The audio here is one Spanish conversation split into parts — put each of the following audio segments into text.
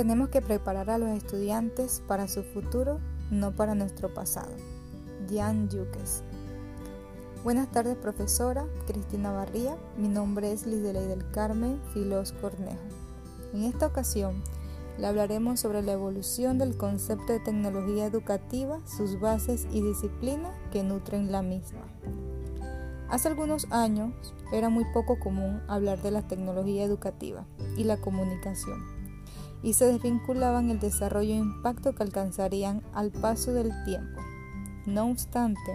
tenemos que preparar a los estudiantes para su futuro, no para nuestro pasado. Jan Yuques. Buenas tardes, profesora Cristina Barría. Mi nombre es Liz del Carmen Filos Cornejo. En esta ocasión, le hablaremos sobre la evolución del concepto de tecnología educativa, sus bases y disciplinas que nutren la misma. Hace algunos años era muy poco común hablar de la tecnología educativa y la comunicación, y se desvinculaban el desarrollo e impacto que alcanzarían al paso del tiempo. No obstante,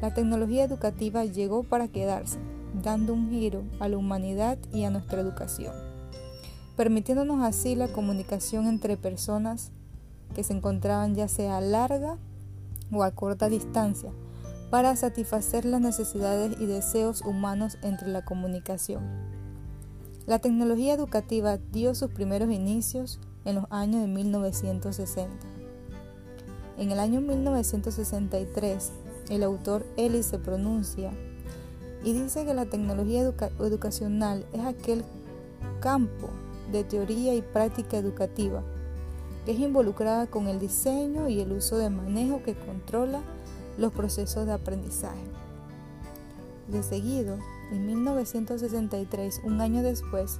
la tecnología educativa llegó para quedarse, dando un giro a la humanidad y a nuestra educación, permitiéndonos así la comunicación entre personas que se encontraban ya sea a larga o a corta distancia, para satisfacer las necesidades y deseos humanos entre la comunicación. La tecnología educativa dio sus primeros inicios en los años de 1960. En el año 1963, el autor Ellis se pronuncia y dice que la tecnología educacional es aquel campo de teoría y práctica educativa que es involucrada con el diseño y el uso de manejo que controla los procesos de aprendizaje. De seguido, en 1963, un año después,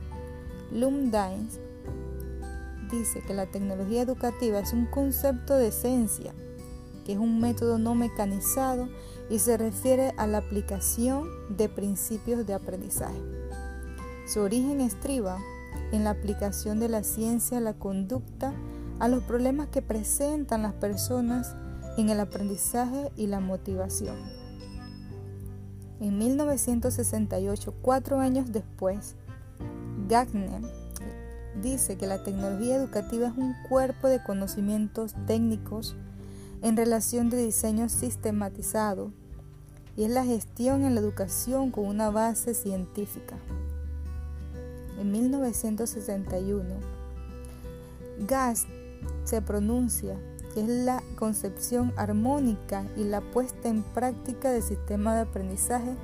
Dines dice que la tecnología educativa es un concepto de esencia, que es un método no mecanizado y se refiere a la aplicación de principios de aprendizaje. Su origen estriba en la aplicación de la ciencia a la conducta a los problemas que presentan las personas en el aprendizaje y la motivación. En 1968, cuatro años después, Gagner dice que la tecnología educativa es un cuerpo de conocimientos técnicos en relación de diseño sistematizado y es la gestión en la educación con una base científica. En 1961, Gast se pronuncia es la concepción armónica y la puesta en práctica de sistemas de aprendizaje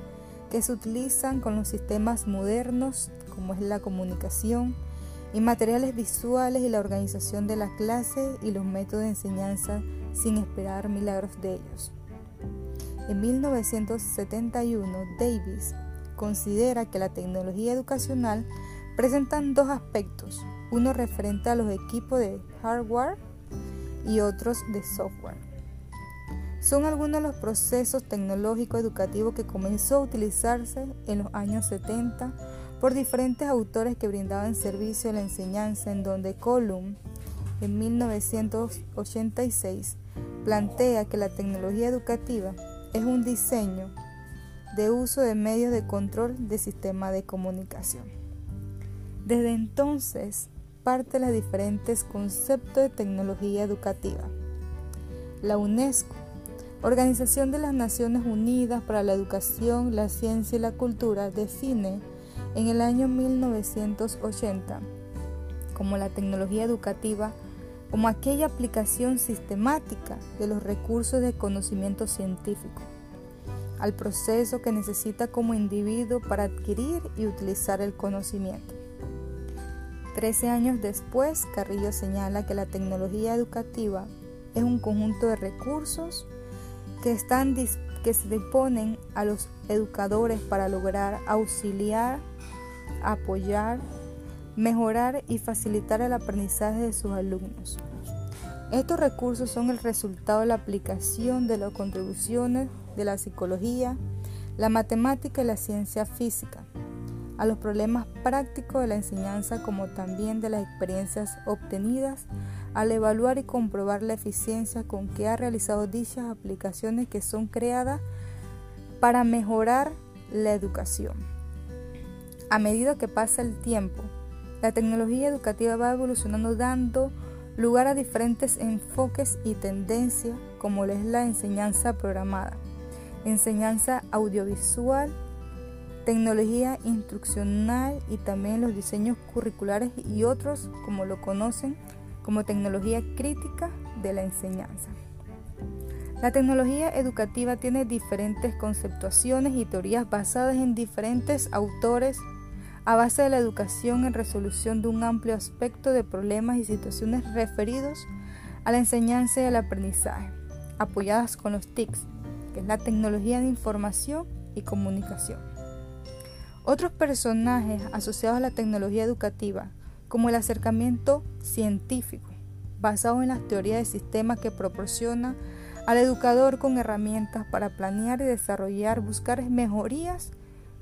que se utilizan con los sistemas modernos como es la comunicación y materiales visuales y la organización de las clases y los métodos de enseñanza sin esperar milagros de ellos. En 1971, Davis considera que la tecnología educacional presenta dos aspectos, uno referente a los equipos de hardware y otros de software. Son algunos de los procesos tecnológicos educativos que comenzó a utilizarse en los años 70 por diferentes autores que brindaban servicio a la enseñanza, en donde Column, en 1986, plantea que la tecnología educativa es un diseño de uso de medios de control de sistema de comunicación. Desde entonces, parte de los diferentes conceptos de tecnología educativa. La UNESCO, Organización de las Naciones Unidas para la Educación, la Ciencia y la Cultura, define en el año 1980 como la tecnología educativa como aquella aplicación sistemática de los recursos de conocimiento científico al proceso que necesita como individuo para adquirir y utilizar el conocimiento. Trece años después, Carrillo señala que la tecnología educativa es un conjunto de recursos que, están, que se disponen a los educadores para lograr auxiliar, apoyar, mejorar y facilitar el aprendizaje de sus alumnos. Estos recursos son el resultado de la aplicación de las contribuciones de la psicología, la matemática y la ciencia física a los problemas prácticos de la enseñanza como también de las experiencias obtenidas al evaluar y comprobar la eficiencia con que ha realizado dichas aplicaciones que son creadas para mejorar la educación. A medida que pasa el tiempo, la tecnología educativa va evolucionando dando lugar a diferentes enfoques y tendencias como es la enseñanza programada, enseñanza audiovisual, tecnología instruccional y también los diseños curriculares y otros como lo conocen como tecnología crítica de la enseñanza. La tecnología educativa tiene diferentes conceptuaciones y teorías basadas en diferentes autores a base de la educación en resolución de un amplio aspecto de problemas y situaciones referidos a la enseñanza y el aprendizaje, apoyadas con los TICs, que es la tecnología de información y comunicación. Otros personajes asociados a la tecnología educativa, como el acercamiento científico, basado en las teorías de sistemas que proporciona al educador con herramientas para planear y desarrollar, buscar mejorías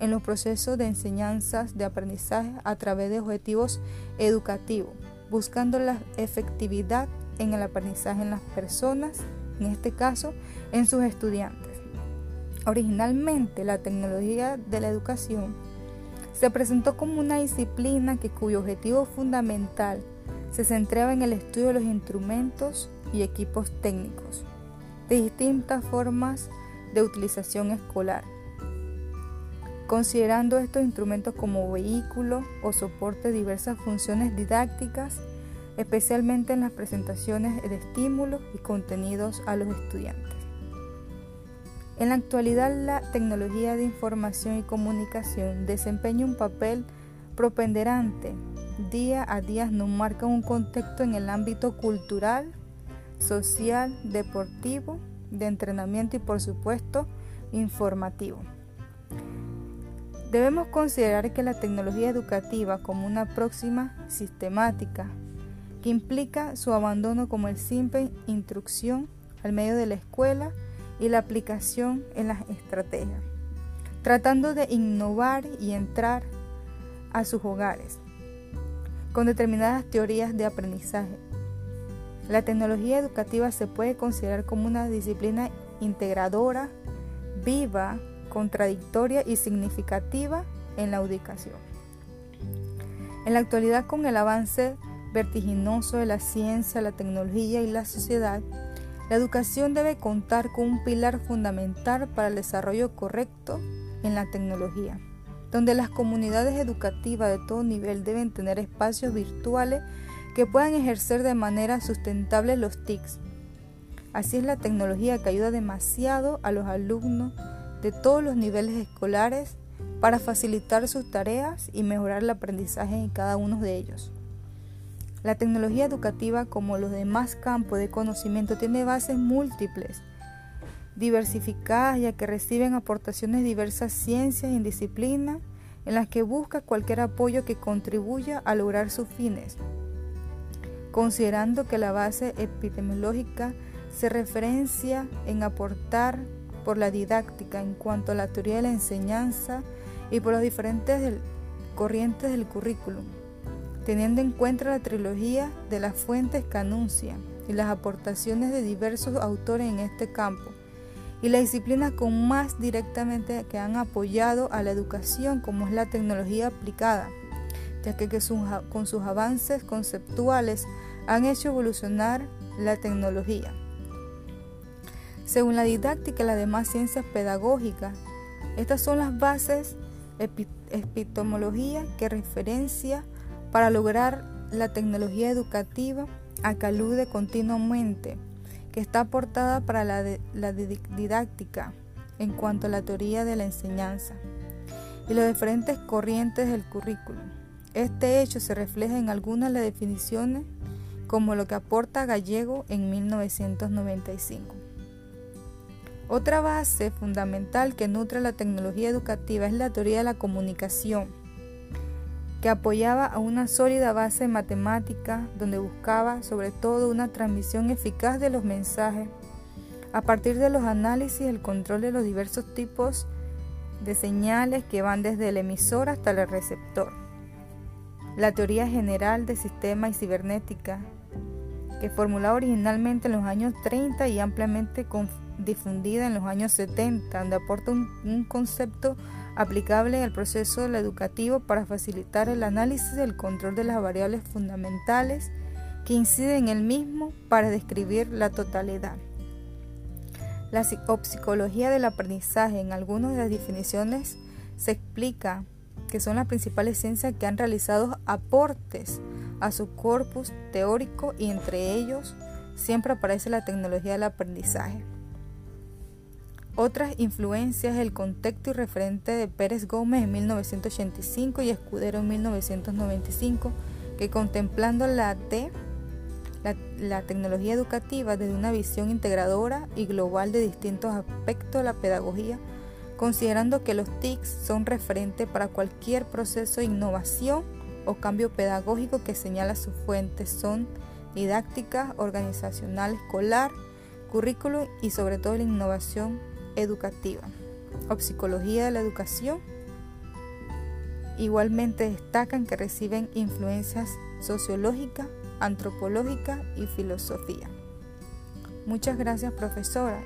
en los procesos de enseñanzas de aprendizaje a través de objetivos educativos, buscando la efectividad en el aprendizaje en las personas, en este caso en sus estudiantes. Originalmente la tecnología de la educación se presentó como una disciplina que cuyo objetivo fundamental se centraba en el estudio de los instrumentos y equipos técnicos de distintas formas de utilización escolar, considerando estos instrumentos como vehículo o soporte de diversas funciones didácticas, especialmente en las presentaciones de estímulos y contenidos a los estudiantes. En la actualidad la tecnología de información y comunicación desempeña un papel propenderante. Día a día nos marca un contexto en el ámbito cultural, social, deportivo, de entrenamiento y por supuesto informativo. Debemos considerar que la tecnología educativa como una próxima sistemática que implica su abandono como el simple instrucción al medio de la escuela y la aplicación en las estrategias, tratando de innovar y entrar a sus hogares con determinadas teorías de aprendizaje. La tecnología educativa se puede considerar como una disciplina integradora, viva, contradictoria y significativa en la educación. En la actualidad, con el avance vertiginoso de la ciencia, la tecnología y la sociedad, la educación debe contar con un pilar fundamental para el desarrollo correcto en la tecnología, donde las comunidades educativas de todo nivel deben tener espacios virtuales que puedan ejercer de manera sustentable los TICs. Así es la tecnología que ayuda demasiado a los alumnos de todos los niveles escolares para facilitar sus tareas y mejorar el aprendizaje en cada uno de ellos. La tecnología educativa, como los demás campos de conocimiento, tiene bases múltiples, diversificadas, ya que reciben aportaciones de diversas ciencias y disciplinas en las que busca cualquier apoyo que contribuya a lograr sus fines. Considerando que la base epidemiológica se referencia en aportar por la didáctica en cuanto a la teoría de la enseñanza y por las diferentes corrientes del currículum teniendo en cuenta la trilogía de las fuentes que anuncia y las aportaciones de diversos autores en este campo, y la disciplina con más directamente que han apoyado a la educación como es la tecnología aplicada, ya que, con sus avances conceptuales han hecho evolucionar la tecnología. Según la didáctica y las demás ciencias pedagógicas, estas son las bases epistemología que referencia para lograr la tecnología educativa acalude continuamente, que está aportada para la, didáctica en cuanto a la teoría de la enseñanza y las diferentes corrientes del currículum. Este hecho se refleja en algunas de las definiciones como lo que aporta Gallego en 1995. Otra base fundamental que nutre la tecnología educativa es la teoría de la comunicación que apoyaba a una sólida base matemática donde buscaba sobre todo una transmisión eficaz de los mensajes a partir de los análisis el control de los diversos tipos de señales que van desde el emisor hasta el receptor. La teoría general de sistema y cibernética, que formulaba originalmente en los años 30 y ampliamente difundida en los años 70, donde aporta un concepto aplicable al proceso educativo para facilitar el análisis y el control de las variables fundamentales que inciden en el mismo para describir la totalidad. La psicología del aprendizaje en algunas de las definiciones se explica que son las principales ciencias que han realizado aportes a su corpus teórico y entre ellos siempre aparece la tecnología del aprendizaje. Otras influencias, el contexto y referente de Pérez Gómez en 1985 y Escudero en 1995, que contemplando la, la, la, tecnología educativa desde una visión integradora y global de distintos aspectos de la pedagogía, considerando que los TICs son referentes para cualquier proceso de innovación o cambio pedagógico que señala sus fuentes. Son didáctica, organizacional, escolar, currículum y sobre todo la innovación educativa o psicología de la educación. Igualmente destacan que reciben influencias sociológicas, antropológicas y filosofía. Muchas gracias profesora.